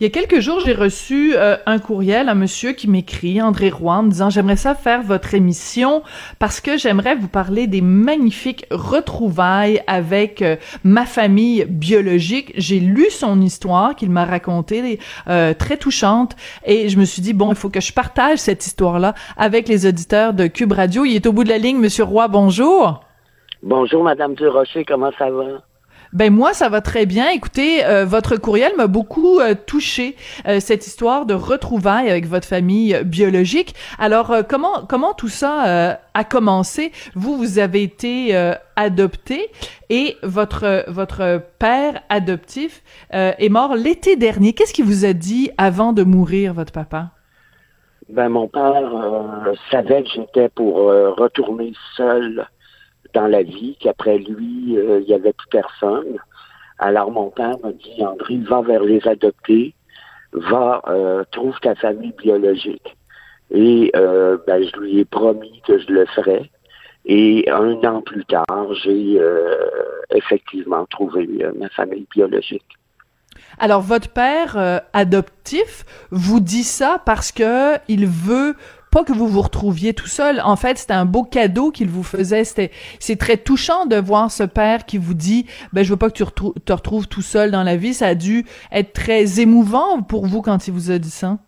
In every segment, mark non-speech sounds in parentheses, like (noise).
Il y a quelques jours, j'ai reçu euh, un courriel, un monsieur qui m'écrit, André Roy, en me disant j'aimerais ça faire votre émission parce que j'aimerais vous parler des magnifiques retrouvailles avec euh, ma famille biologique. J'ai lu son histoire qu'il m'a racontée, euh, très touchante, et je me suis dit bon, il faut que je partage cette histoire-là avec les auditeurs de Cube Radio. Il est au bout de la ligne, Monsieur Roy. Bonjour. Bonjour, Madame Durocher, comment ça va? Ben moi ça va très bien. Écoutez, euh, votre courriel m'a beaucoup euh, touché euh, cette histoire de retrouvailles avec votre famille biologique. Alors comment comment tout ça a commencé? Vous vous avez été adopté et votre votre père adoptif est mort l'été dernier. Qu'est-ce qu'il vous a dit avant de mourir votre papa? Ben mon père savait que j'étais pour retourner seul dans la vie, qu'après lui, euh, il n'y avait plus personne. Alors mon père m'a dit, André, va vers les adoptés, va, euh, trouve ta famille biologique. Et euh, ben, je lui ai promis que je le ferais. Et un an plus tard, j'ai effectivement trouvé ma famille biologique. Alors votre père adoptif vous dit ça parce que il veut pas que vous vous retrouviez tout seul. En fait, c'était un beau cadeau qu'il vous faisait. C'était, c'est très touchant de voir ce père qui vous dit, ben, je veux pas que tu te retrouves tout seul dans la vie. Ça a dû être très émouvant pour vous quand il vous a dit ça.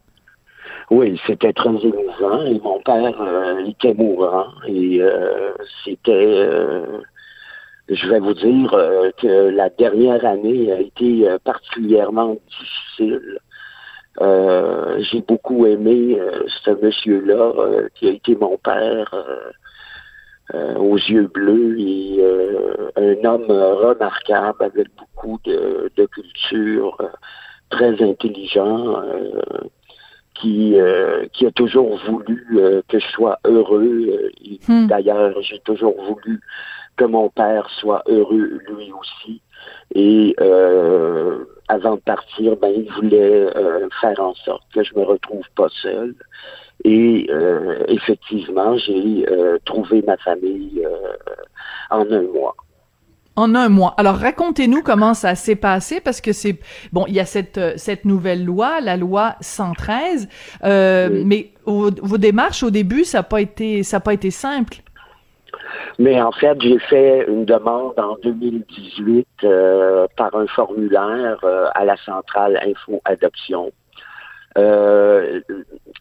Oui, c'était très émouvant et mon père euh, était mourant et euh, c'était, euh, je vais vous dire que la dernière année a été particulièrement difficile j'ai beaucoup aimé euh, ce monsieur-là euh, qui a été mon père aux yeux bleus et un homme remarquable avec beaucoup de, culture, très intelligent, qui, qui a toujours voulu que je sois heureux. Hmm. D'ailleurs, j'ai toujours voulu que mon père soit heureux lui aussi. Et euh, avant de partir, ben, il voulait euh, faire en sorte que je me retrouve pas seul. Et euh, effectivement, j'ai trouvé ma famille en un mois. En un mois. Alors racontez-nous comment ça s'est passé parce que c'est bon, il y a cette cette nouvelle loi, la loi 113, mais vos démarches au début, ça n'a pas été ça a pas été simple. Mais en fait, j'ai fait une demande en 2018 euh, par un formulaire euh, à la centrale Info Adoption. Euh,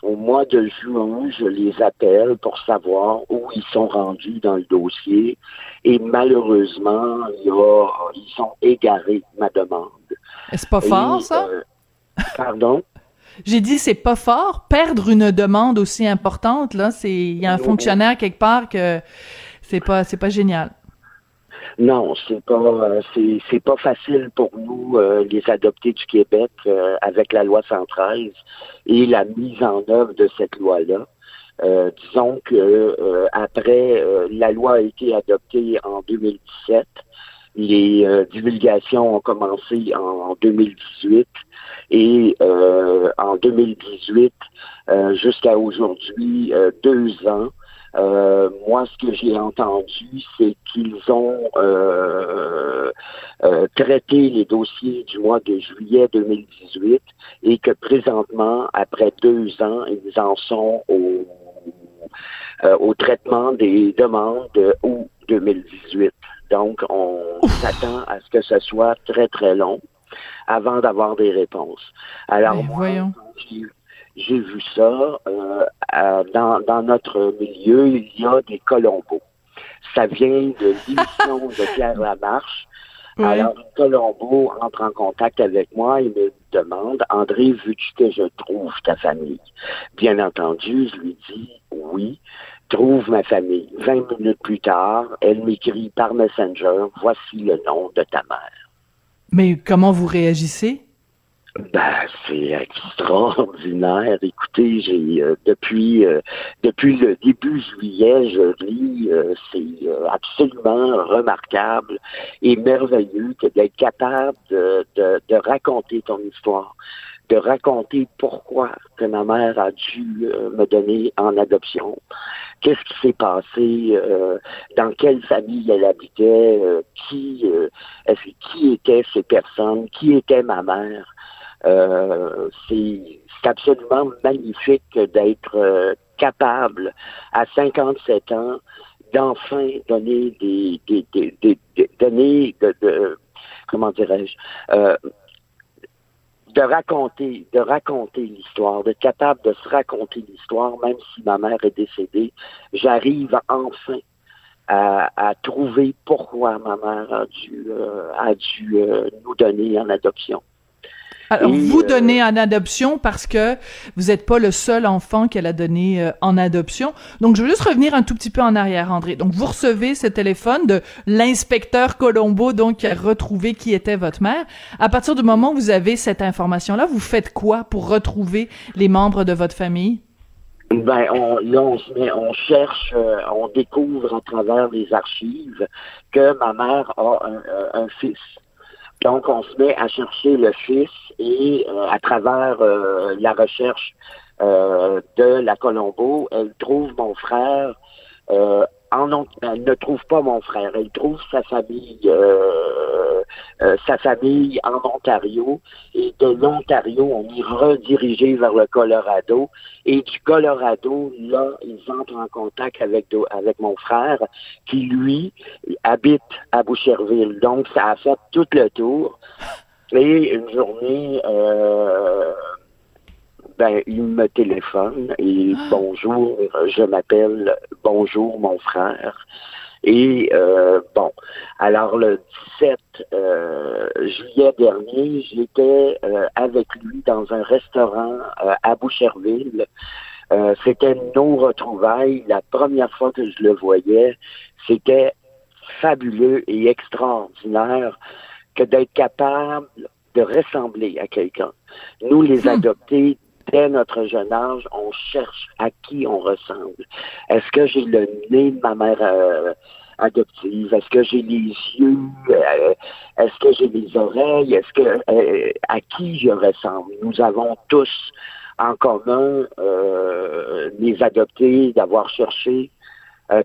au mois de juin, je les appelle pour savoir où ils sont rendus dans le dossier et malheureusement, ils sont égarés ma demande. C'est pas fort, ça? pardon? J'ai dit c'est pas fort perdre une demande aussi importante là, c'est il y a un fonctionnaire quelque part que c'est pas, c'est pas génial. Non, c'est pas, euh, c'est, pas facile pour nous, euh, les adoptés du Québec, euh, avec la loi 113 et la mise en œuvre de cette loi-là. disons que après la loi a été adoptée en 2017, les divulgations ont commencé en, 2018 et en 2018 jusqu'à aujourd'hui deux ans euh, moi, ce que j'ai entendu, c'est qu'ils ont euh, euh, traité les dossiers du mois de juillet 2018 et que présentement, après deux ans, ils en sont au, au traitement des demandes de août 2018. Donc, on s'attend à ce que ce soit très, très long avant d'avoir des réponses. Alors, ben, voyons j'ai vu ça. Euh, dans, dans, notre milieu, il y a des Colombos. Ça vient de l'émission (laughs) de Pierre Lamarche. Alors, Colombo entre en contact avec moi et me demande, André, veux-tu que je trouve ta famille? Bien entendu, je lui dis oui, trouve ma famille. Vingt minutes plus tard, elle m'écrit par Messenger, voici le nom de ta mère. Mais comment vous réagissez? Ben, c'est extraordinaire. Écoutez, j'ai euh, depuis euh, depuis le début juillet, je lis, euh, c'est absolument remarquable et merveilleux que d'être capable de, de, de, raconter ton histoire, de raconter pourquoi que ma mère a dû me donner en adoption, qu'est-ce qui s'est passé, dans quelle famille elle habitait, qui qui étaient ces personnes, qui était ma mère? Euh, c'est absolument magnifique d'être euh, capable à 57 ans d'enfin donner des, des, donner de, comment dirais-je euh, de raconter, de raconter l'histoire, d'être capable de se raconter l'histoire, même si ma mère est décédée, j'arrive enfin à, trouver pourquoi ma mère a dû, nous donner en adoption. Alors, vous euh, donnez en adoption parce que vous n'êtes pas le seul enfant qu'elle a donné euh, en adoption. Donc, je veux juste revenir un tout petit peu en arrière, André. Donc, vous recevez ce téléphone de l'inspecteur Colombo, donc, qui a retrouvé qui était votre mère. À partir du moment où vous avez cette information-là, vous faites quoi pour retrouver les membres de votre famille? Ben, on, là, on, se met, on cherche, euh, on découvre à travers les archives que ma mère a un fils. Donc, on se met à chercher le fils et euh, à travers euh, la recherche euh, de la Colombo, elle trouve mon frère en elle ne trouve pas mon frère, elle trouve sa famille, euh, sa famille en Ontario, et de l'Ontario, on est redirigé vers le Colorado, et du Colorado, là, ils entrent en contact avec avec mon frère, qui lui habite à Boucherville. Donc, ça a fait tout le tour. Et une journée, euh, ben, il me téléphone et ah. bonjour, je m'appelle bonjour mon frère. Et euh, bon, alors le 17 euh, juillet dernier, j'étais euh, avec lui dans un restaurant à Boucherville. c'était nos retrouvailles. La première fois que je le voyais, c'était fabuleux et extraordinaire que d'être capable de ressembler à quelqu'un. Nous, les hmm. adoptés, dès notre jeune âge, on cherche à qui on ressemble. Est-ce que j'ai le nez de ma mère euh, adoptive? Est-ce que j'ai les yeux? Euh, est-ce que j'ai les oreilles? Est-ce que euh, à qui je ressemble? Nous avons tous en commun, les adoptés, d'avoir cherché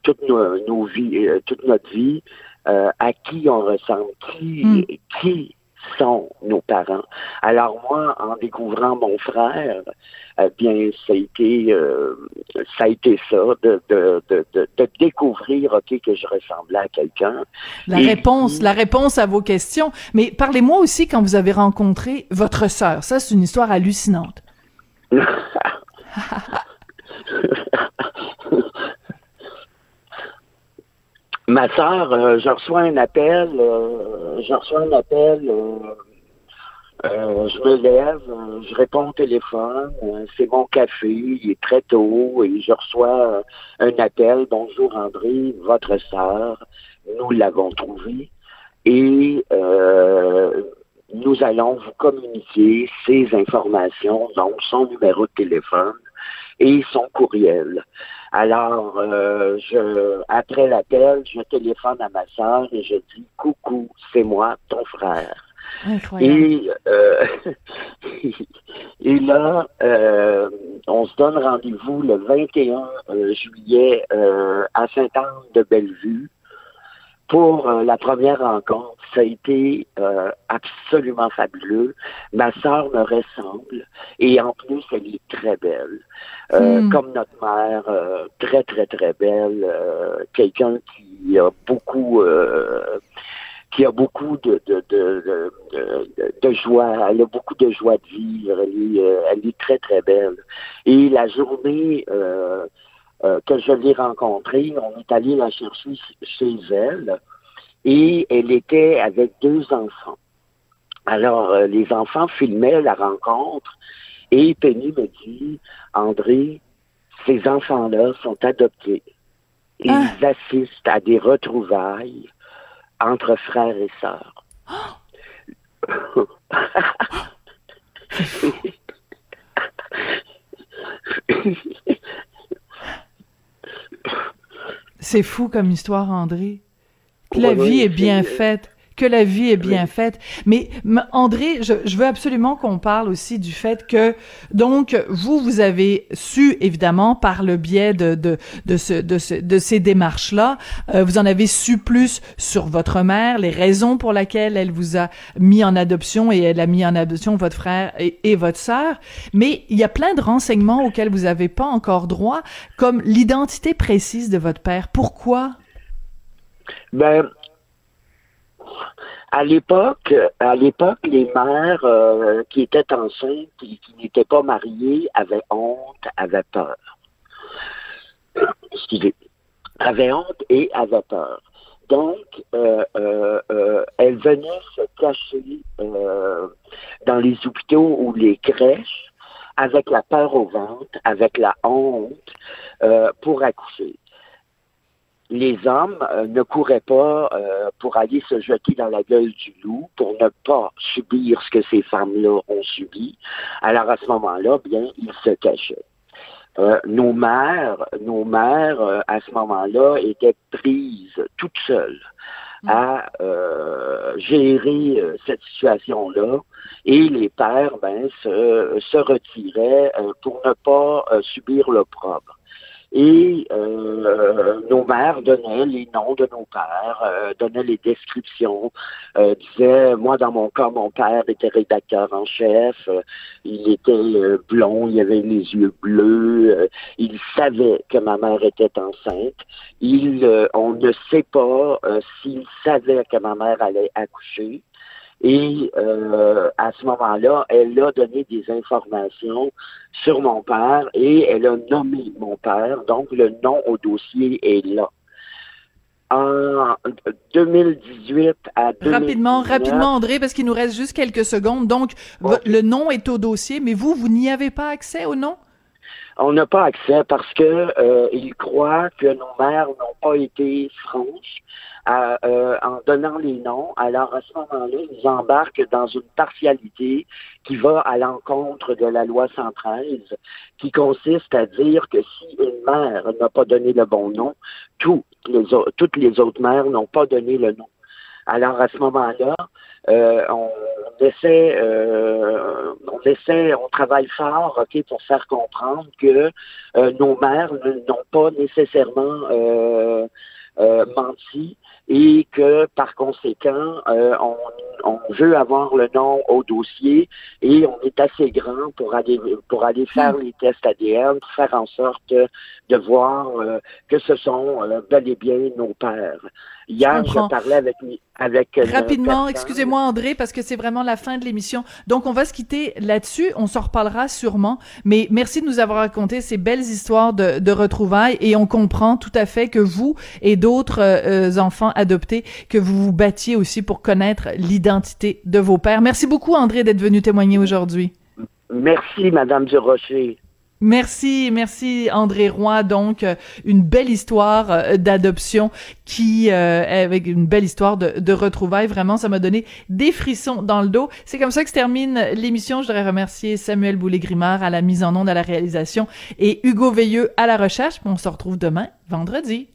toute nos, vies, toute notre vie, à qui on ressemble, qui, hmm. qui sont nos parents. Alors moi, en découvrant mon frère, eh bien, ça a été, euh, ça a été ça, de, de, de, de, découvrir, ok, que je ressemblais à quelqu'un. La réponse, la réponse à vos questions. Mais parlez-moi aussi quand vous avez rencontré votre sœur. Ça, c'est une histoire hallucinante. (laughs) Ma sœur, euh, je reçois un appel, euh, je reçois un appel, euh, je me lève, je réponds au téléphone, c'est mon café, il est très tôt et je reçois un appel. Bonjour André, votre sœur, nous l'avons trouvée et nous allons vous communiquer ces informations, donc son numéro de téléphone et son courriel. Alors, euh, je, après l'appel, je téléphone à ma soeur et je dis coucou, c'est moi, ton frère. Et, euh, (laughs) et là, euh, on se donne rendez-vous le 21 juillet à Sainte-Anne-de-Bellevue pour euh, la première rencontre, ça a été euh, absolument fabuleux. Ma sœur me ressemble et en plus, elle est très belle. Euh, hmm. Comme notre mère, très, très, très belle. Quelqu'un qui a beaucoup qui a beaucoup de, de, de, de, joie, elle a beaucoup de joie de vivre, elle est, elle est très, très belle. Et la journée euh, que je l'ai rencontrée, on est allé la chercher chez elle et elle était avec deux enfants. Alors, euh, les enfants filmaient la rencontre et Penny me dit, André, ces enfants-là sont adoptés. Ils ah. assistent à des retrouvailles entre frères et sœurs. (gasps) (laughs) C'est fou comme histoire, André. Que la vie est bien faite que la vie est bien faite. Mais André, je, je veux absolument qu'on parle aussi du fait que donc vous vous avez su évidemment par le biais de de de, ce, de, ce, de ces démarches là, euh, vous en avez su plus sur votre mère, les raisons pour lesquelles elle vous a mis en adoption et elle a mis en adoption votre frère et, et votre sœur. Mais il y a plein de renseignements auxquels vous n'avez pas encore droit, comme l'identité précise de votre père. Pourquoi? Ben, à l'époque, à l'époque, les mères euh, qui étaient enceintes et qui n'étaient pas mariées avaient honte, avaient peur. Excusez. Avaient honte et avaient peur. Donc, euh, euh, elles venaient se cacher dans les hôpitaux ou les crèches avec la peur au ventre, avec la honte pour accoucher les hommes euh, ne couraient pas euh, pour aller se jeter dans la gueule du loup, pour ne pas subir ce que ces femmes-là ont subi. Alors à ce moment-là, bien, ils se cachaient. Euh, nos mères, nos mères, à ce moment-là, étaient prises toutes seules mm. à gérer cette situation-là et les pères ben, se, se retiraient pour ne pas subir l'opprobre. Et euh, nos mères donnaient les noms de nos pères, euh, donnaient les descriptions, euh, disaient, moi dans mon cas, mon père était rédacteur en chef, euh, il était euh, blond, il avait les yeux bleus, il savait que ma mère était enceinte. Il, on ne sait pas s'il savait que ma mère allait accoucher. Et euh, à ce moment-là, elle a donné des informations sur mon père et elle a nommé mon père. Donc, le nom au dossier est là. En 2018 à 2019, Rapidement, rapidement, André, parce qu'il nous reste juste quelques secondes. Donc, le nom est au dossier, mais vous, vous n'y avez pas accès au nom? On n'a pas accès parce que euh, ils croient que nos mères n'ont pas été franches euh, en donnant les noms. Alors à ce moment-là, ils embarquent dans une partialité qui va à l'encontre de la loi 113, qui consiste à dire que si une mère n'a pas donné le bon nom, toutes les, toutes les autres mères n'ont pas donné le nom. Alors à ce moment-là, euh, on essaie, euh, on essaie, on travaille fort, ok, pour faire comprendre que euh, nos mères n'ont pas nécessairement menti et que par conséquent, on, on, veut avoir le nom au dossier et on est assez grand pour aller pour aller faire hmm. les tests ADN, pour faire en sorte de voir que ce sont bel et bien nos pères. Hier, je, parlais avec avec rapidement. Excusez-moi André, parce que c'est vraiment la fin de l'émission. Donc on va se quitter là-dessus. On s'en reparlera sûrement. Mais merci de nous avoir raconté ces belles histoires de, de retrouvailles et on comprend tout à fait que vous et d'autres euh, enfants adoptés que vous vous battiez aussi pour connaître l'identité de vos pères. Merci beaucoup André d'être venu témoigner aujourd'hui. Merci Madame Durocher. Merci, merci André Roy. Donc, euh, une belle histoire euh, d'adoption qui, euh, avec une belle histoire de, de retrouvailles. Vraiment, ça m'a donné des frissons dans le dos. C'est comme ça que se termine l'émission. Je voudrais remercier Samuel Boulay-Grimard à la mise en onde, à la réalisation et Hugo Veilleux à la recherche. On se retrouve demain, vendredi.